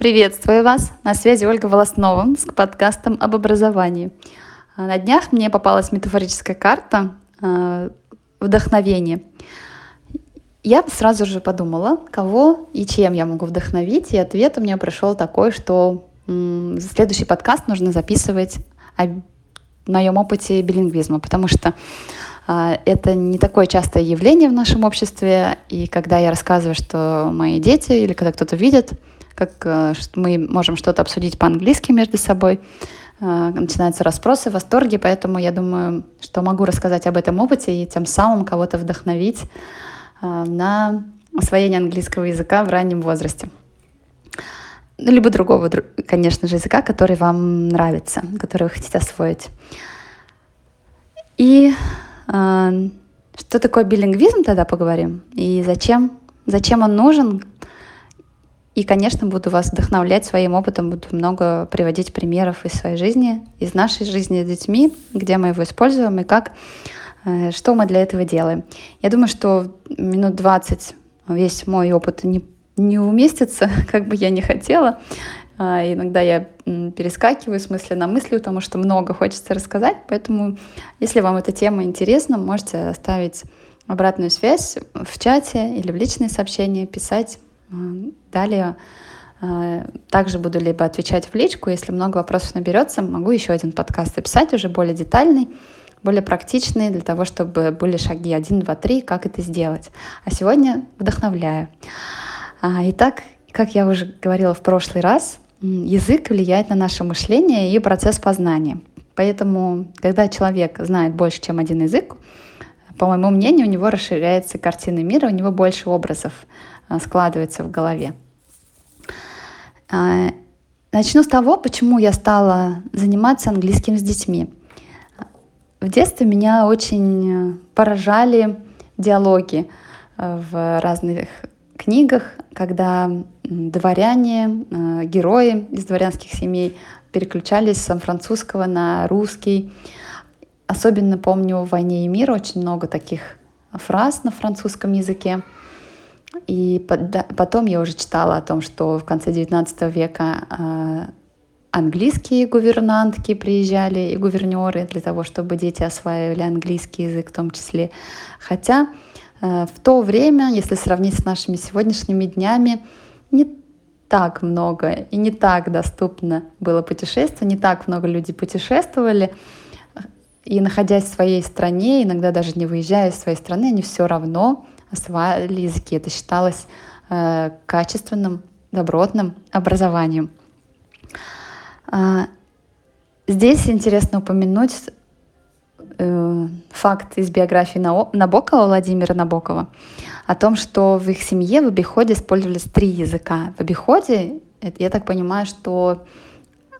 Приветствую вас! На связи Ольга Волоснова с подкастом об образовании. А, на днях мне попалась метафорическая карта э, вдохновения. Я сразу же подумала, кого и чем я могу вдохновить, и ответ у меня пришел такой, что м, следующий подкаст нужно записывать о моем опыте билингвизма, потому что э, это не такое частое явление в нашем обществе, и когда я рассказываю, что мои дети или когда кто-то видит, как э, мы можем что-то обсудить по-английски между собой. Э, начинаются расспросы, восторги, поэтому я думаю, что могу рассказать об этом опыте и тем самым кого-то вдохновить э, на освоение английского языка в раннем возрасте. Ну, либо другого, конечно же, языка, который вам нравится, который вы хотите освоить. И э, что такое билингвизм, тогда поговорим. И зачем, зачем он нужен, и, конечно, буду вас вдохновлять своим опытом, буду много приводить примеров из своей жизни, из нашей жизни с детьми, где мы его используем и как, э, что мы для этого делаем. Я думаю, что минут 20 весь мой опыт не, не уместится, как бы я не хотела. А, иногда я перескакиваю в смысле на мысли, потому что много хочется рассказать. Поэтому, если вам эта тема интересна, можете оставить обратную связь в чате или в личные сообщения, писать Далее э, также буду либо отвечать в личку, если много вопросов наберется, могу еще один подкаст записать, уже более детальный, более практичный, для того, чтобы были шаги 1, 2, 3, как это сделать. А сегодня вдохновляю. А, итак, как я уже говорила в прошлый раз, язык влияет на наше мышление и процесс познания. Поэтому, когда человек знает больше, чем один язык, по моему мнению, у него расширяется картина мира, у него больше образов складывается в голове. А, начну с того, почему я стала заниматься английским с детьми. В детстве меня очень поражали диалоги э, в разных книгах, когда дворяне, э, герои из дворянских семей переключались с французского на русский. Особенно помню в «Войне и мир» очень много таких фраз на французском языке. И потом я уже читала о том, что в конце XIX века а, английские гувернантки приезжали и гувернеры для того, чтобы дети осваивали английский язык в том числе. Хотя а, в то время, если сравнить с нашими сегодняшними днями, не так много и не так доступно было путешествие, не так много людей путешествовали. И находясь в своей стране, иногда даже не выезжая из своей страны, они все равно осваивали языки. Это считалось э, качественным, добротным образованием. А, здесь интересно упомянуть э, факт из биографии Набокова, Владимира Набокова, о том, что в их семье в обиходе использовались три языка. В обиходе, я так понимаю, что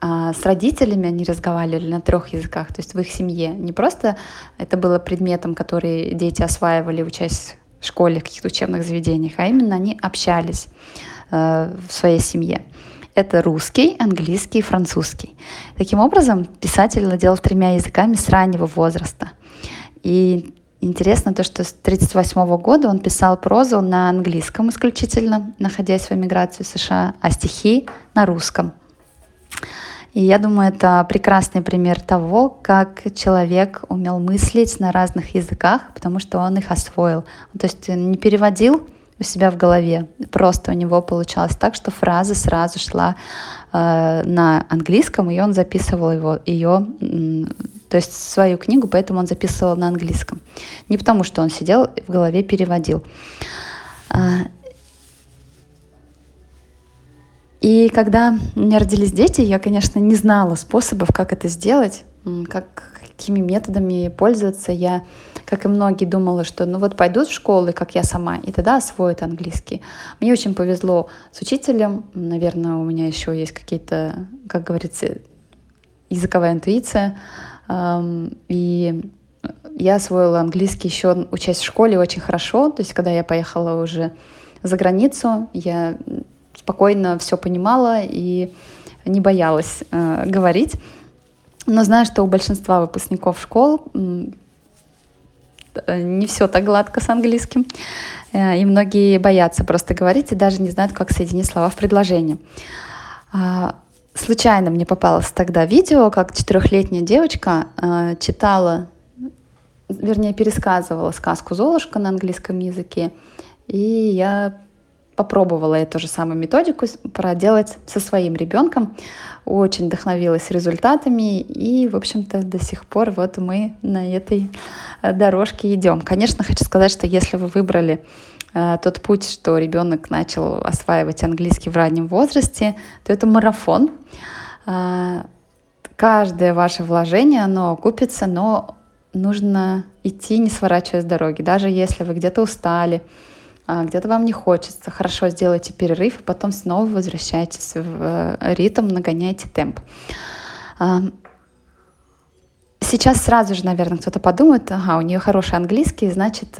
а, с родителями они разговаривали на трех языках, то есть в их семье. Не просто это было предметом, который дети осваивали, учась школе, в каких-то учебных заведениях, а именно они общались э, в своей семье. Это русский, английский и французский. Таким образом, писатель владел тремя языками с раннего возраста. И интересно то, что с 1938 года он писал прозу на английском исключительно, находясь в эмиграции в США, а стихи на русском. И я думаю, это прекрасный пример того, как человек умел мыслить на разных языках, потому что он их освоил. То есть не переводил у себя в голове. Просто у него получалось так, что фраза сразу шла э, на английском, и он записывал его, ее, то есть свою книгу, поэтому он записывал на английском. Не потому, что он сидел в голове переводил. И когда у меня родились дети, я, конечно, не знала способов, как это сделать, как, какими методами пользоваться. Я, как и многие, думала, что ну вот пойдут в школу, как я сама, и тогда освоят английский. Мне очень повезло с учителем. Наверное, у меня еще есть какие-то, как говорится, языковая интуиция. И я освоила английский еще учась в школе очень хорошо. То есть, когда я поехала уже за границу, я спокойно все понимала и не боялась э, говорить. Но знаю, что у большинства выпускников школ э, не все так гладко с английским. Э, и многие боятся просто говорить и даже не знают, как соединить слова в предложении. А, случайно мне попалось тогда видео, как четырехлетняя девочка э, читала, вернее, пересказывала сказку «Золушка» на английском языке. И я попробовала эту же самую методику проделать со своим ребенком. Очень вдохновилась результатами. И, в общем-то, до сих пор вот мы на этой э, дорожке идем. Конечно, хочу сказать, что если вы выбрали Э, тот путь, что ребенок начал осваивать английский в раннем возрасте, то это марафон. Э, каждое ваше вложение, оно окупится, но нужно идти, не сворачивая с дороги. Даже если вы где-то устали, где-то вам не хочется, хорошо сделайте перерыв, и потом снова возвращайтесь в ритм, нагоняйте темп. Сейчас сразу же, наверное, кто-то подумает, ага, у нее хороший английский, значит,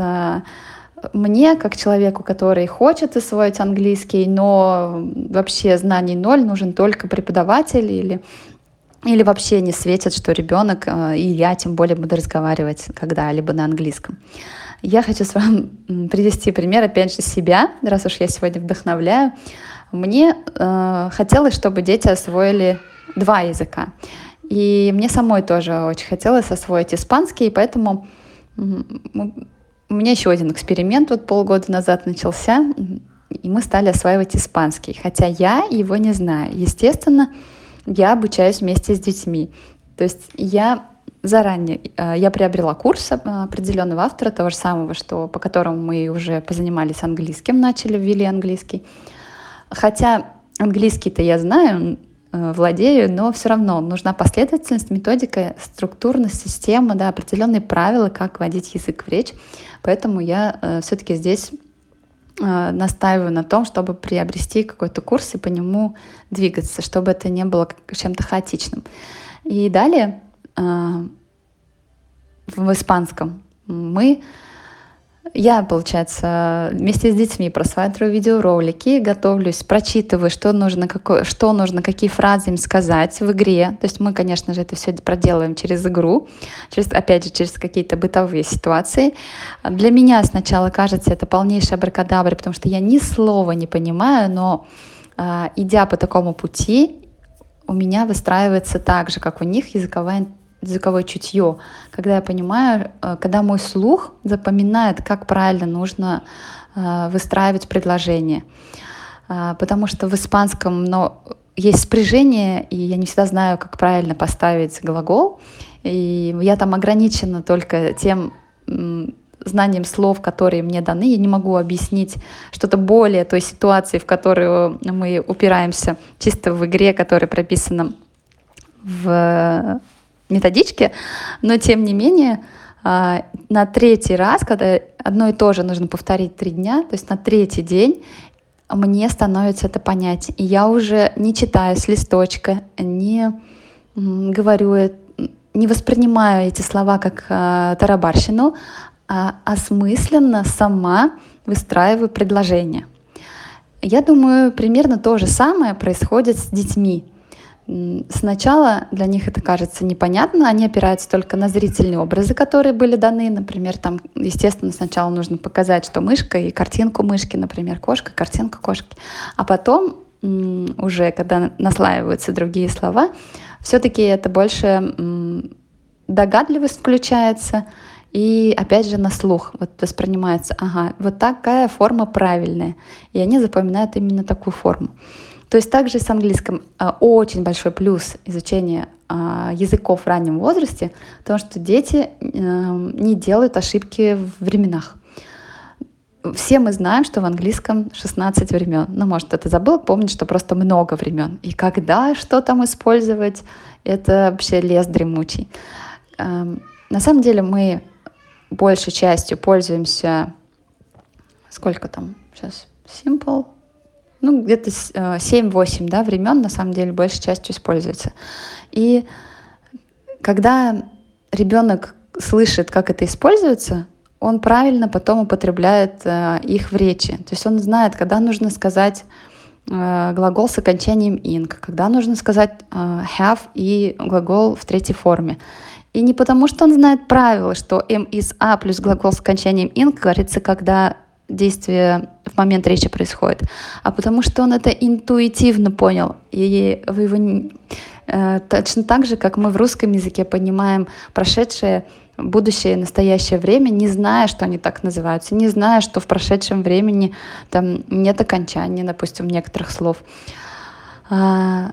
мне, как человеку, который хочет освоить английский, но вообще знаний ноль, нужен только преподаватель или или вообще не светит, что ребенок э, и я тем более буду разговаривать когда-либо на английском. Я хочу с вами привести пример, опять же, себя, раз уж я сегодня вдохновляю. Мне э, хотелось, чтобы дети освоили два языка. И мне самой тоже очень хотелось освоить испанский, и поэтому у меня еще один эксперимент вот полгода назад начался, и мы стали осваивать испанский, хотя я его не знаю. Естественно, я обучаюсь вместе с детьми. То есть я заранее, э, я приобрела курс определенного автора, того же самого, что, по которому мы уже позанимались английским, начали, ввели английский. Хотя английский-то я знаю, Э, владею, но все равно нужна последовательность, методика, структурность, система, да, определенные правила, как вводить язык в речь. Поэтому я э, все-таки здесь э, настаиваю на том, чтобы приобрести какой-то курс и по нему двигаться, чтобы это не было чем-то хаотичным. И далее э, в испанском мы я, получается, вместе с детьми просматриваю видеоролики, готовлюсь, прочитываю, что нужно, какое, что нужно, какие фразы им сказать в игре. То есть мы, конечно же, это все проделаем через игру, через, опять же, через какие-то бытовые ситуации. Для меня сначала кажется это полнейшая абракадабра, потому что я ни слова не понимаю, но а, идя по такому пути, у меня выстраивается так же, как у них, языковая языковое чутье, когда я понимаю, э, когда мой слух запоминает, как правильно нужно э, выстраивать предложение. Э, потому что в испанском но есть спряжение, и я не всегда знаю, как правильно поставить глагол. И я там ограничена только тем знанием слов, которые мне даны. Я не могу объяснить что-то более той ситуации, в которую мы упираемся чисто в игре, которая прописана в методичке, но тем не менее а, на третий раз, когда одно и то же нужно повторить три дня, то есть на третий день мне становится это понять. И я уже не читаю с листочка, не говорю, не воспринимаю эти слова как э, тарабарщину, а осмысленно сама выстраиваю предложение. Я думаю, примерно то же самое происходит с детьми. Сначала для них это кажется непонятно, они опираются только на зрительные образы, которые были даны. Например, там, естественно, сначала нужно показать, что мышка и картинку мышки, например, кошка, картинка кошки. А потом уже, когда наслаиваются другие слова, все-таки это больше догадливость включается, и опять же на слух вот воспринимается, ага, вот такая форма правильная. И они запоминают именно такую форму. То есть также с английским а, очень большой плюс изучения а, языков в раннем возрасте, потому что дети эм, не делают ошибки в временах. Все мы знаем, что в английском 16 времен. Ну, может, это забыл, помнить, что просто много времен. И когда что там использовать, это вообще лес дремучий. Эм, на самом деле мы большей частью пользуемся... Сколько там сейчас? Simple, ну, где-то 7-8 э, да, времен, на самом деле, большей частью используется. И когда ребенок слышит, как это используется, он правильно потом употребляет э, их в речи. То есть он знает, когда нужно сказать э, глагол с окончанием ing, когда нужно сказать э, have и глагол в третьей форме. И не потому, что он знает правила, что m is a плюс глагол с окончанием ing говорится, когда действие в момент речи происходит, а потому что он это интуитивно понял. И вы его э, точно так же, как мы в русском языке понимаем прошедшее, будущее и настоящее время, не зная, что они так называются, не зная, что в прошедшем времени там нет окончания, допустим, некоторых слов а,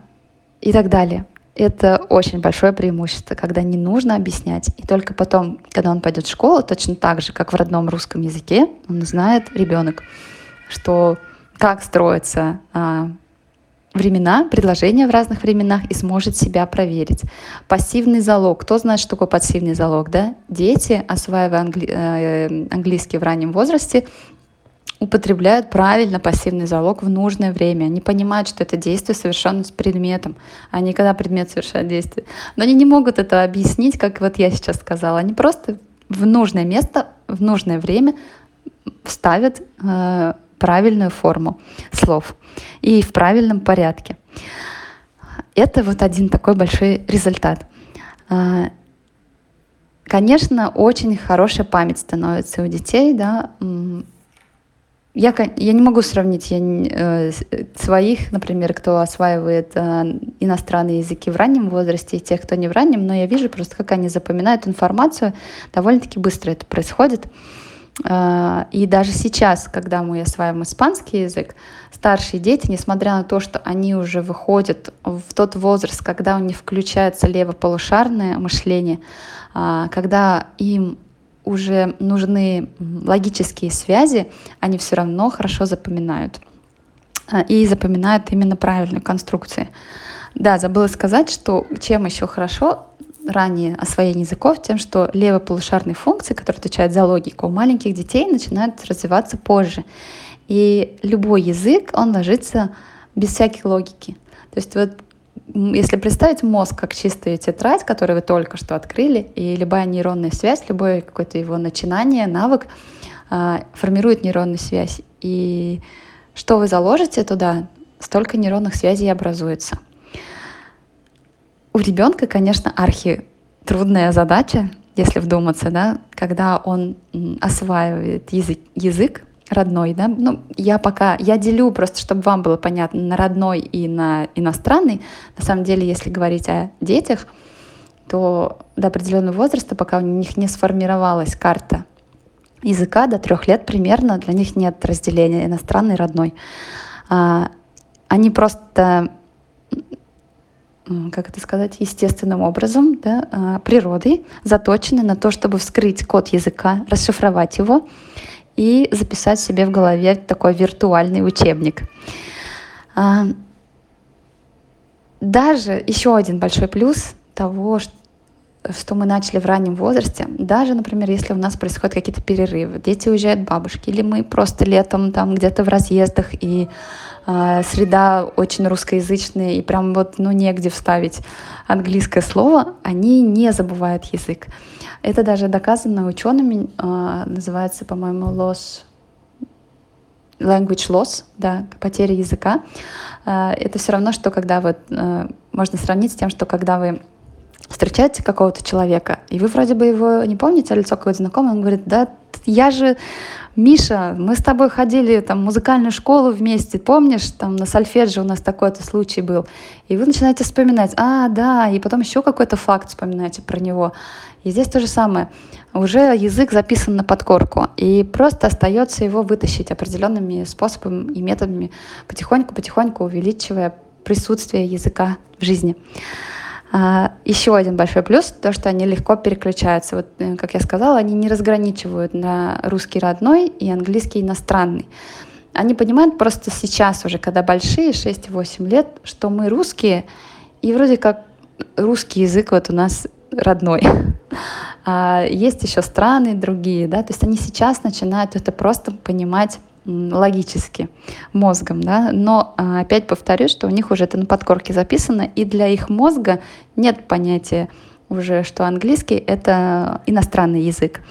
и так далее. Это очень большое преимущество, когда не нужно объяснять. И только потом, когда он пойдет в школу, точно так же, как в родном русском языке, он знает, ребенок, что как строятся а, времена, предложения в разных временах и сможет себя проверить. Пассивный залог. Кто знает, что такое пассивный залог? Да? Дети, осваивая англи- э, английский в раннем возрасте, употребляют правильно пассивный залог в нужное время. Они понимают, что это действие совершенно с предметом, а не когда предмет совершает действие. Но они не могут это объяснить, как вот я сейчас сказала. Они просто в нужное место, в нужное время ставят э, правильную форму слов и в правильном порядке. Это вот один такой большой результат. Э, конечно, очень хорошая память становится у детей, да, я, я не могу сравнить я, э, своих, например, кто осваивает э, иностранные языки в раннем возрасте и тех, кто не в раннем, но я вижу просто, как они запоминают информацию. Довольно-таки быстро это происходит. И даже сейчас, когда мы осваиваем испанский язык, старшие дети, несмотря на то, что они уже выходят в тот возраст, когда у них включается левополушарное мышление, э, когда им уже нужны логические связи, они все равно хорошо запоминают. А, и запоминают именно правильную конструкцию. Да, забыла сказать, что чем еще хорошо ранее освоение языков, тем, что левополушарные функции, которые отвечают за логику, у маленьких детей начинают развиваться позже. И любой язык, он ложится без всякой логики. То есть вот если представить мозг как чистую тетрадь, которую вы только что открыли, и любая нейронная связь, любое какое-то его начинание, навык э, формирует нейронную связь. И что вы заложите туда, столько нейронных связей образуется. У ребенка, конечно, архи трудная задача, если вдуматься, да, когда он осваивает язык, язык родной, да, ну, я пока, я делю просто, чтобы вам было понятно, на родной и на иностранный. На самом деле, если говорить о детях, то до определенного возраста, пока у них не сформировалась карта языка, до трех лет примерно, для них нет разделения иностранный и родной. А, они просто как это сказать, естественным образом, да, а, природой заточены на то, чтобы вскрыть код языка, расшифровать его и записать себе в голове такой виртуальный учебник. А, даже еще один большой плюс того, что мы начали в раннем возрасте, даже, например, если у нас происходят какие-то перерывы, дети уезжают бабушки, или мы просто летом там где-то в разъездах, и среда очень русскоязычная, и прям вот, ну, негде вставить английское слово, они не забывают язык. Это даже доказано учеными, а, называется, по-моему, loss, language loss, да, потеря языка. А, это все равно, что когда вот а, можно сравнить с тем, что когда вы встречаете какого-то человека, и вы вроде бы его не помните, а лицо какое-то знакомое, он говорит, да, я же Миша, мы с тобой ходили там, в музыкальную школу вместе, помнишь, там на сольфеджио у нас такой-то случай был. И вы начинаете вспоминать, а, да, и потом еще какой-то факт вспоминаете про него. И здесь то же самое. Уже язык записан на подкорку, и просто остается его вытащить определенными способами и методами, потихоньку-потихоньку увеличивая присутствие языка в жизни. А, еще один большой плюс — то, что они легко переключаются. Вот, э, как я сказала, они не разграничивают на русский родной и английский иностранный. Они понимают просто сейчас уже, когда большие, 6-8 лет, что мы русские, и вроде как русский язык вот у нас родной. А есть еще страны другие, да, то есть они сейчас начинают это просто понимать логически, мозгом, да, но а, опять повторюсь, что у них уже это на подкорке записано, и для их мозга нет понятия уже, что английский — это иностранный язык.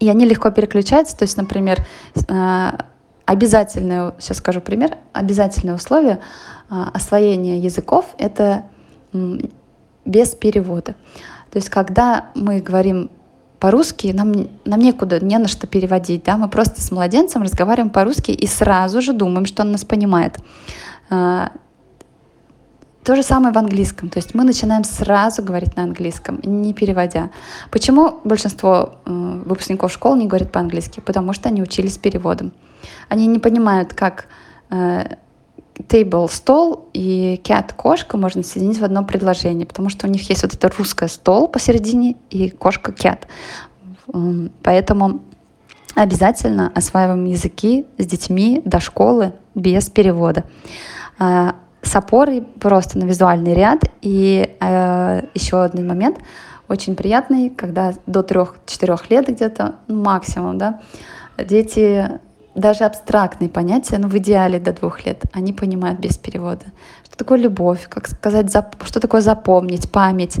И они легко переключаются, то есть, например, а, обязательное, сейчас скажу пример, обязательное условие а, освоения языков — это без перевода. То есть, когда мы говорим по-русски нам, нам некуда, не на что переводить, да, мы просто с младенцем разговариваем по-русски и сразу же думаем, что он нас понимает. А, то же самое в английском, то есть мы начинаем сразу говорить на английском, не переводя. Почему большинство э, выпускников школ не говорят по-английски? Потому что они учились переводом. Они не понимают, как э, table — стол и cat — кошка можно соединить в одно предложение, потому что у них есть вот это русское стол посередине и кошка cat. Поэтому обязательно осваиваем языки с детьми до школы без перевода. А, с опорой просто на визуальный ряд. И э, еще один момент очень приятный, когда до 3-4 лет где-то ну, максимум, да, дети даже абстрактные понятия, ну, в идеале до двух лет, они понимают без перевода. Что такое любовь, как сказать, что такое запомнить, память.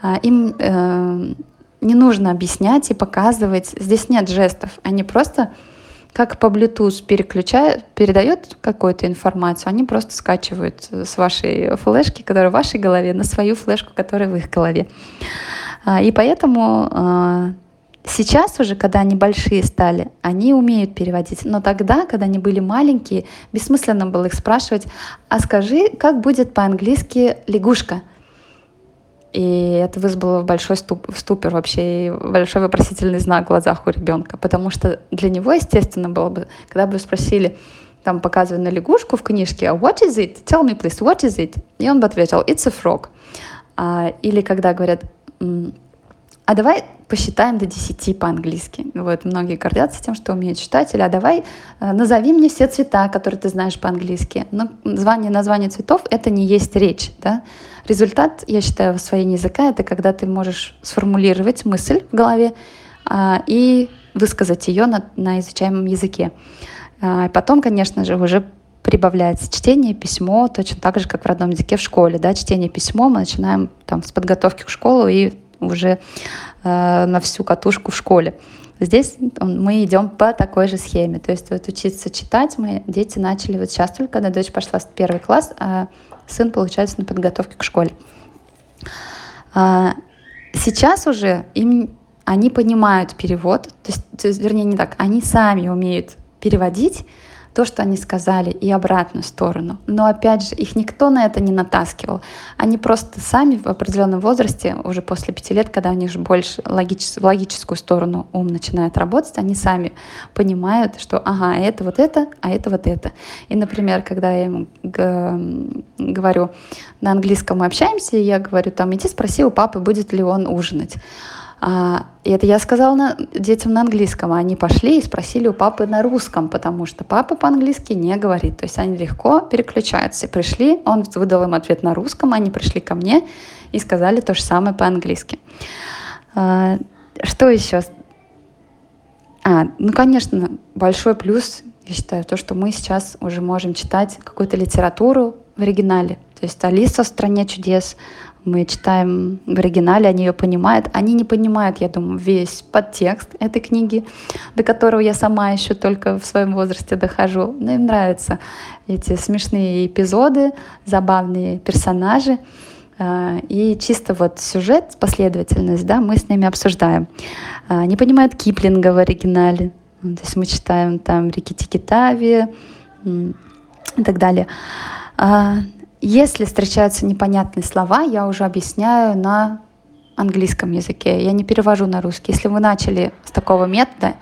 А, им э, не нужно объяснять и показывать. Здесь нет жестов. Они просто как по Bluetooth переключают, передает какую-то информацию, они просто скачивают с вашей флешки, которая в вашей голове, на свою флешку, которая в их голове. А, и поэтому а, Сейчас уже, когда они большие стали, они умеют переводить. Но тогда, когда они были маленькие, бессмысленно было их спрашивать, а скажи, как будет по-английски лягушка? И это вызвало большой ступ, ступор вообще и большой вопросительный знак в глазах у ребенка, потому что для него, естественно, было бы, когда бы спросили, там показывали на лягушку в книжке, а what is it? Tell me, please, what is it? И он бы ответил, it's a frog. А, или когда говорят, а давай посчитаем до 10 по-английски. Вот многие гордятся тем, что умеют читать. Или а давай э, назови мне все цвета, которые ты знаешь по-английски. Но название, название цветов — это не есть речь. Да? Результат, я считаю, в освоении языка — это когда ты можешь сформулировать мысль в голове а, и высказать ее на, на изучаемом языке. А, потом, конечно же, уже прибавляется чтение, письмо, точно так же, как в родном языке в школе. Да? Чтение, письмо мы начинаем там, с подготовки к школе и уже э, на всю катушку в школе. Здесь мы идем по такой же схеме. То есть вот учиться читать мы, дети начали вот сейчас только, когда дочь пошла в первый класс, а сын, получается, на подготовке к школе. А, сейчас уже им они понимают перевод, то есть, то есть, вернее, не так, они сами умеют переводить, то, что они сказали, и обратную сторону. Но опять же, их никто на это не натаскивал. Они просто сами в определенном возрасте, уже после пяти лет, когда у них же больше логичес, в логическую сторону ум начинает работать, они сами понимают, что ага, это вот это, а это вот это. И, например, когда я ему говорю, на английском мы общаемся, и я говорю, там, иди спроси у папы, будет ли он ужинать. А, и это я сказала на, детям на английском, а они пошли и спросили у папы на русском, потому что папа по-английски не говорит. То есть они легко переключаются. Пришли, он выдал им ответ на русском, они пришли ко мне и сказали то же самое по-английски. А, что еще? А, ну, конечно, большой плюс, я считаю, то, что мы сейчас уже можем читать какую-то литературу в оригинале. То есть «Алиса в стране чудес», мы читаем в оригинале, они ее понимают. Они не понимают, я думаю, весь подтекст этой книги, до которого я сама еще только в своем возрасте дохожу. Но им нравятся эти смешные эпизоды, забавные персонажи. А, и чисто вот сюжет, последовательность, да, мы с ними обсуждаем. А, не понимают Киплинга в оригинале. То есть мы читаем там Рики Тикитави и так далее. А, если встречаются непонятные слова, я уже объясняю на английском языке. Я не перевожу на русский. Если вы начали с такого метода,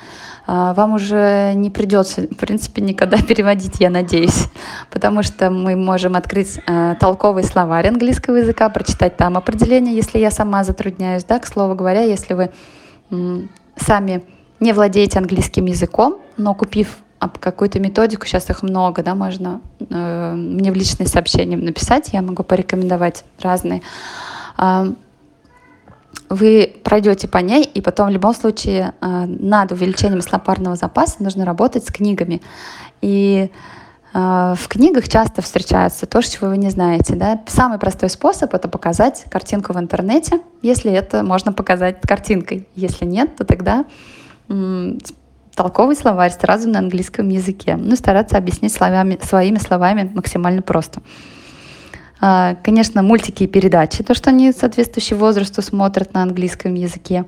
а, вам уже не придется, в принципе, никогда переводить, я надеюсь, потому что мы можем открыть э, толковый словарь английского языка, прочитать там определение, если я сама затрудняюсь, да, к слову говоря, если вы сами не владеете английским языком, но купив какую-то методику, сейчас их много, да, можно э, мне в личные сообщения написать, я могу порекомендовать разные. Э, вы пройдете по ней, и потом в любом случае э, над увеличением словарного запаса нужно работать с книгами. И э, в книгах часто встречается то, чего вы не знаете. Да? Самый простой способ — это показать картинку в интернете, если это можно показать картинкой. Если нет, то тогда толковый словарь сразу на английском языке. Ну, стараться объяснить словами, своими словами максимально просто. А, конечно, мультики и передачи, то, что они соответствующие возрасту смотрят на английском языке.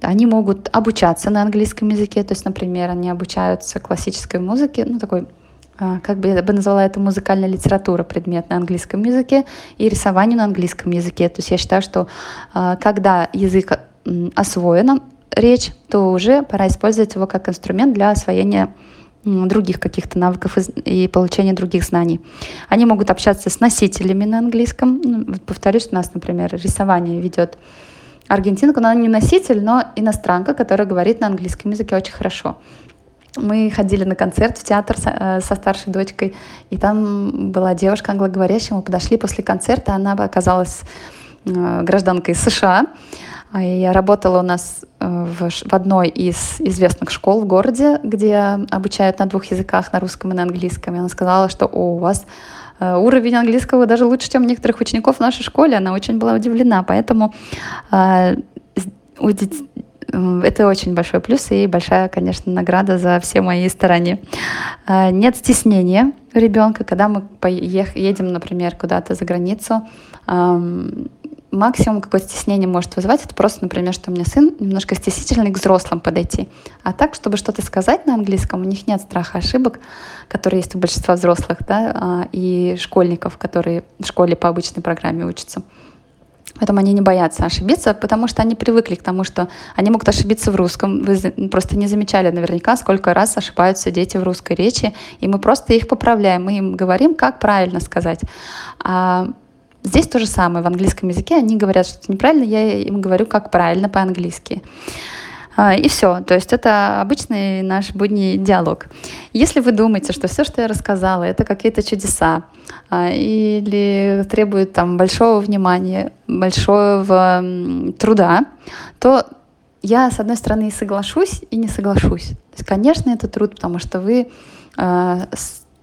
Они могут обучаться на английском языке, то есть, например, они обучаются классической музыке, ну такой а, как бы я бы назвала это музыкальная литература, предмет на английском языке и рисованию на английском языке. То есть я считаю, что а, когда язык освоен, речь, то уже пора использовать его как инструмент для освоения других каких-то навыков и получения других знаний. Они могут общаться с носителями на английском. Ну, повторюсь, у нас, например, рисование ведет аргентинка, но она не носитель, но иностранка, которая говорит на английском языке очень хорошо. Мы ходили на концерт в театр со, э, старшей дочкой, и там была девушка англоговорящая. Мы подошли после концерта, она оказалась э, гражданкой США. А я работала у нас э, в, в одной из известных школ в городе, где обучают на двух языках, на русском и на английском. И она сказала, что О, у вас э, уровень английского даже лучше, чем у некоторых учеников в нашей школе. Она очень была удивлена. Поэтому э, это очень большой плюс и большая, конечно, награда за все мои старания. Нет стеснения ребенка, когда мы едем, например, куда-то за границу максимум какое-то стеснение может вызывать, это просто, например, что у меня сын немножко стеснительный к взрослым подойти. А так, чтобы что-то сказать на английском, у них нет страха ошибок, которые есть у большинства взрослых, да, а, и школьников, которые в школе по обычной программе учатся. Поэтому они не боятся ошибиться, потому что они привыкли к тому, что они могут ошибиться в русском. Вы просто не замечали наверняка, сколько раз ошибаются дети в русской речи, и мы просто их поправляем, мы им говорим, как правильно сказать. А Здесь то же самое. В английском языке они говорят что-то неправильно, я им говорю, как правильно по-английски. А, и все. То есть это обычный наш будний диалог. Если вы думаете, что все, что я рассказала, это какие-то чудеса а, или требует там большого внимания, большого труда, то я, с одной стороны, и соглашусь, и не соглашусь. То есть, конечно, это труд, потому что вы э,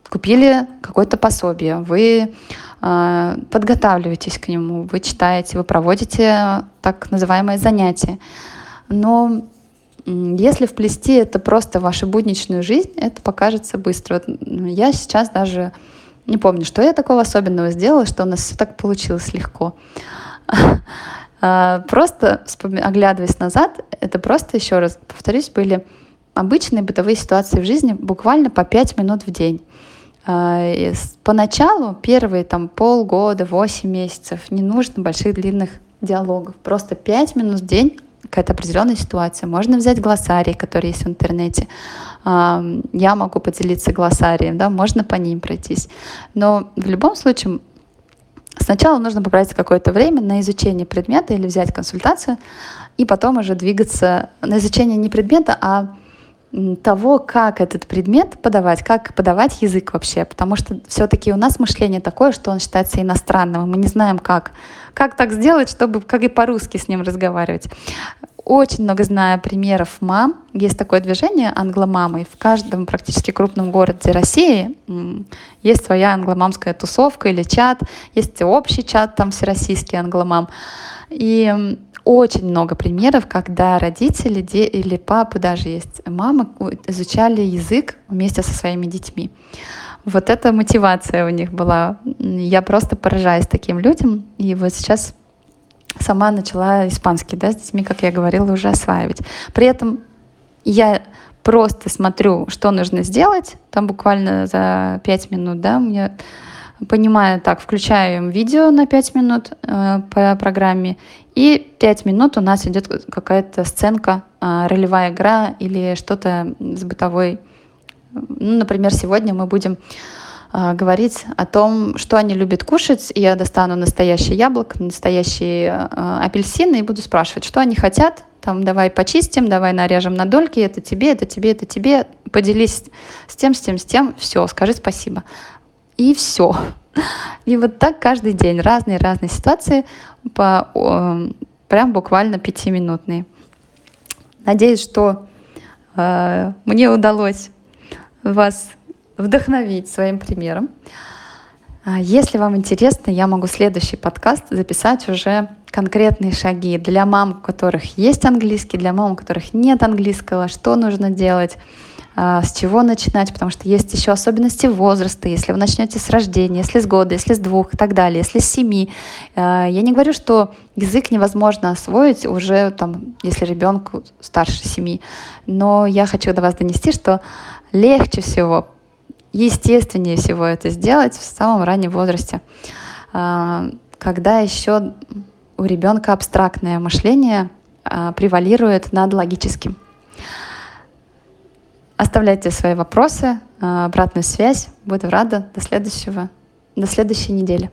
купили какое-то пособие, вы э, подготавливаетесь к нему, вы читаете, вы проводите так называемое занятие. Но если вплести это просто в вашу будничную жизнь, это покажется быстро. Я сейчас даже не помню, что я такого особенного сделала, что у нас все так получилось легко. А, просто оглядываясь назад, это просто, еще раз повторюсь, были обычные бытовые ситуации в жизни буквально по 5 минут в день. А, поначалу, первые там полгода, 8 месяцев, не нужно больших длинных диалогов. Просто 5 минут в день какая-то определенная ситуация. Можно взять глоссарий, который есть в интернете. А, я могу поделиться глоссарием, да, можно по ним пройтись. Но в любом случае сначала нужно потратить какое-то время на изучение предмета или взять консультацию, и потом уже двигаться на изучение не предмета, а того, как этот предмет подавать, как подавать язык вообще, потому что все-таки у нас мышление такое, что он считается иностранным, мы не знаем, как. Как так сделать, чтобы как и по-русски с ним разговаривать. Очень много знаю примеров мам. Есть такое движение англомамы. В каждом практически крупном городе России есть своя англомамская тусовка или чат. Есть общий чат там всероссийский англомам. И очень много примеров, когда родители или папы, даже есть мамы, изучали язык вместе со своими детьми. Вот эта мотивация у них была. Я просто поражаюсь таким людям. И вот сейчас сама начала испанский да, с детьми, как я говорила, уже осваивать. При этом я просто смотрю, что нужно сделать, там буквально за пять минут, да, мне понимаю, так, включаю им видео на 5 минут э, по программе, и 5 минут у нас идет какая-то сценка, э, ролевая игра или что-то с бытовой. Ну, например, сегодня мы будем э, говорить о том, что они любят кушать. Я достану настоящее яблоко, настоящие э, апельсины и буду спрашивать, что они хотят. Там, давай почистим, давай нарежем на дольки, это тебе, это тебе, это тебе. Поделись с тем, с тем, с тем. Все, скажи спасибо и все. И вот так каждый день разные-разные ситуации, по, прям буквально пятиминутные. Надеюсь, что э, мне удалось вас вдохновить своим примером. А если вам интересно, я могу следующий подкаст записать уже конкретные шаги для мам, у которых есть английский, для мам, у которых нет английского, что нужно делать, с чего начинать, потому что есть еще особенности возраста, если вы начнете с рождения, если с года, если с двух и так далее, если с семи. А, я не говорю, что язык невозможно освоить уже, там, если ребенку старше семи, но я хочу до вас донести, что легче всего, естественнее всего это сделать в самом раннем возрасте, а, когда еще у ребенка абстрактное мышление превалирует над логическим. Оставляйте свои вопросы, а, обратную связь. Буду рада. До следующего, до следующей недели.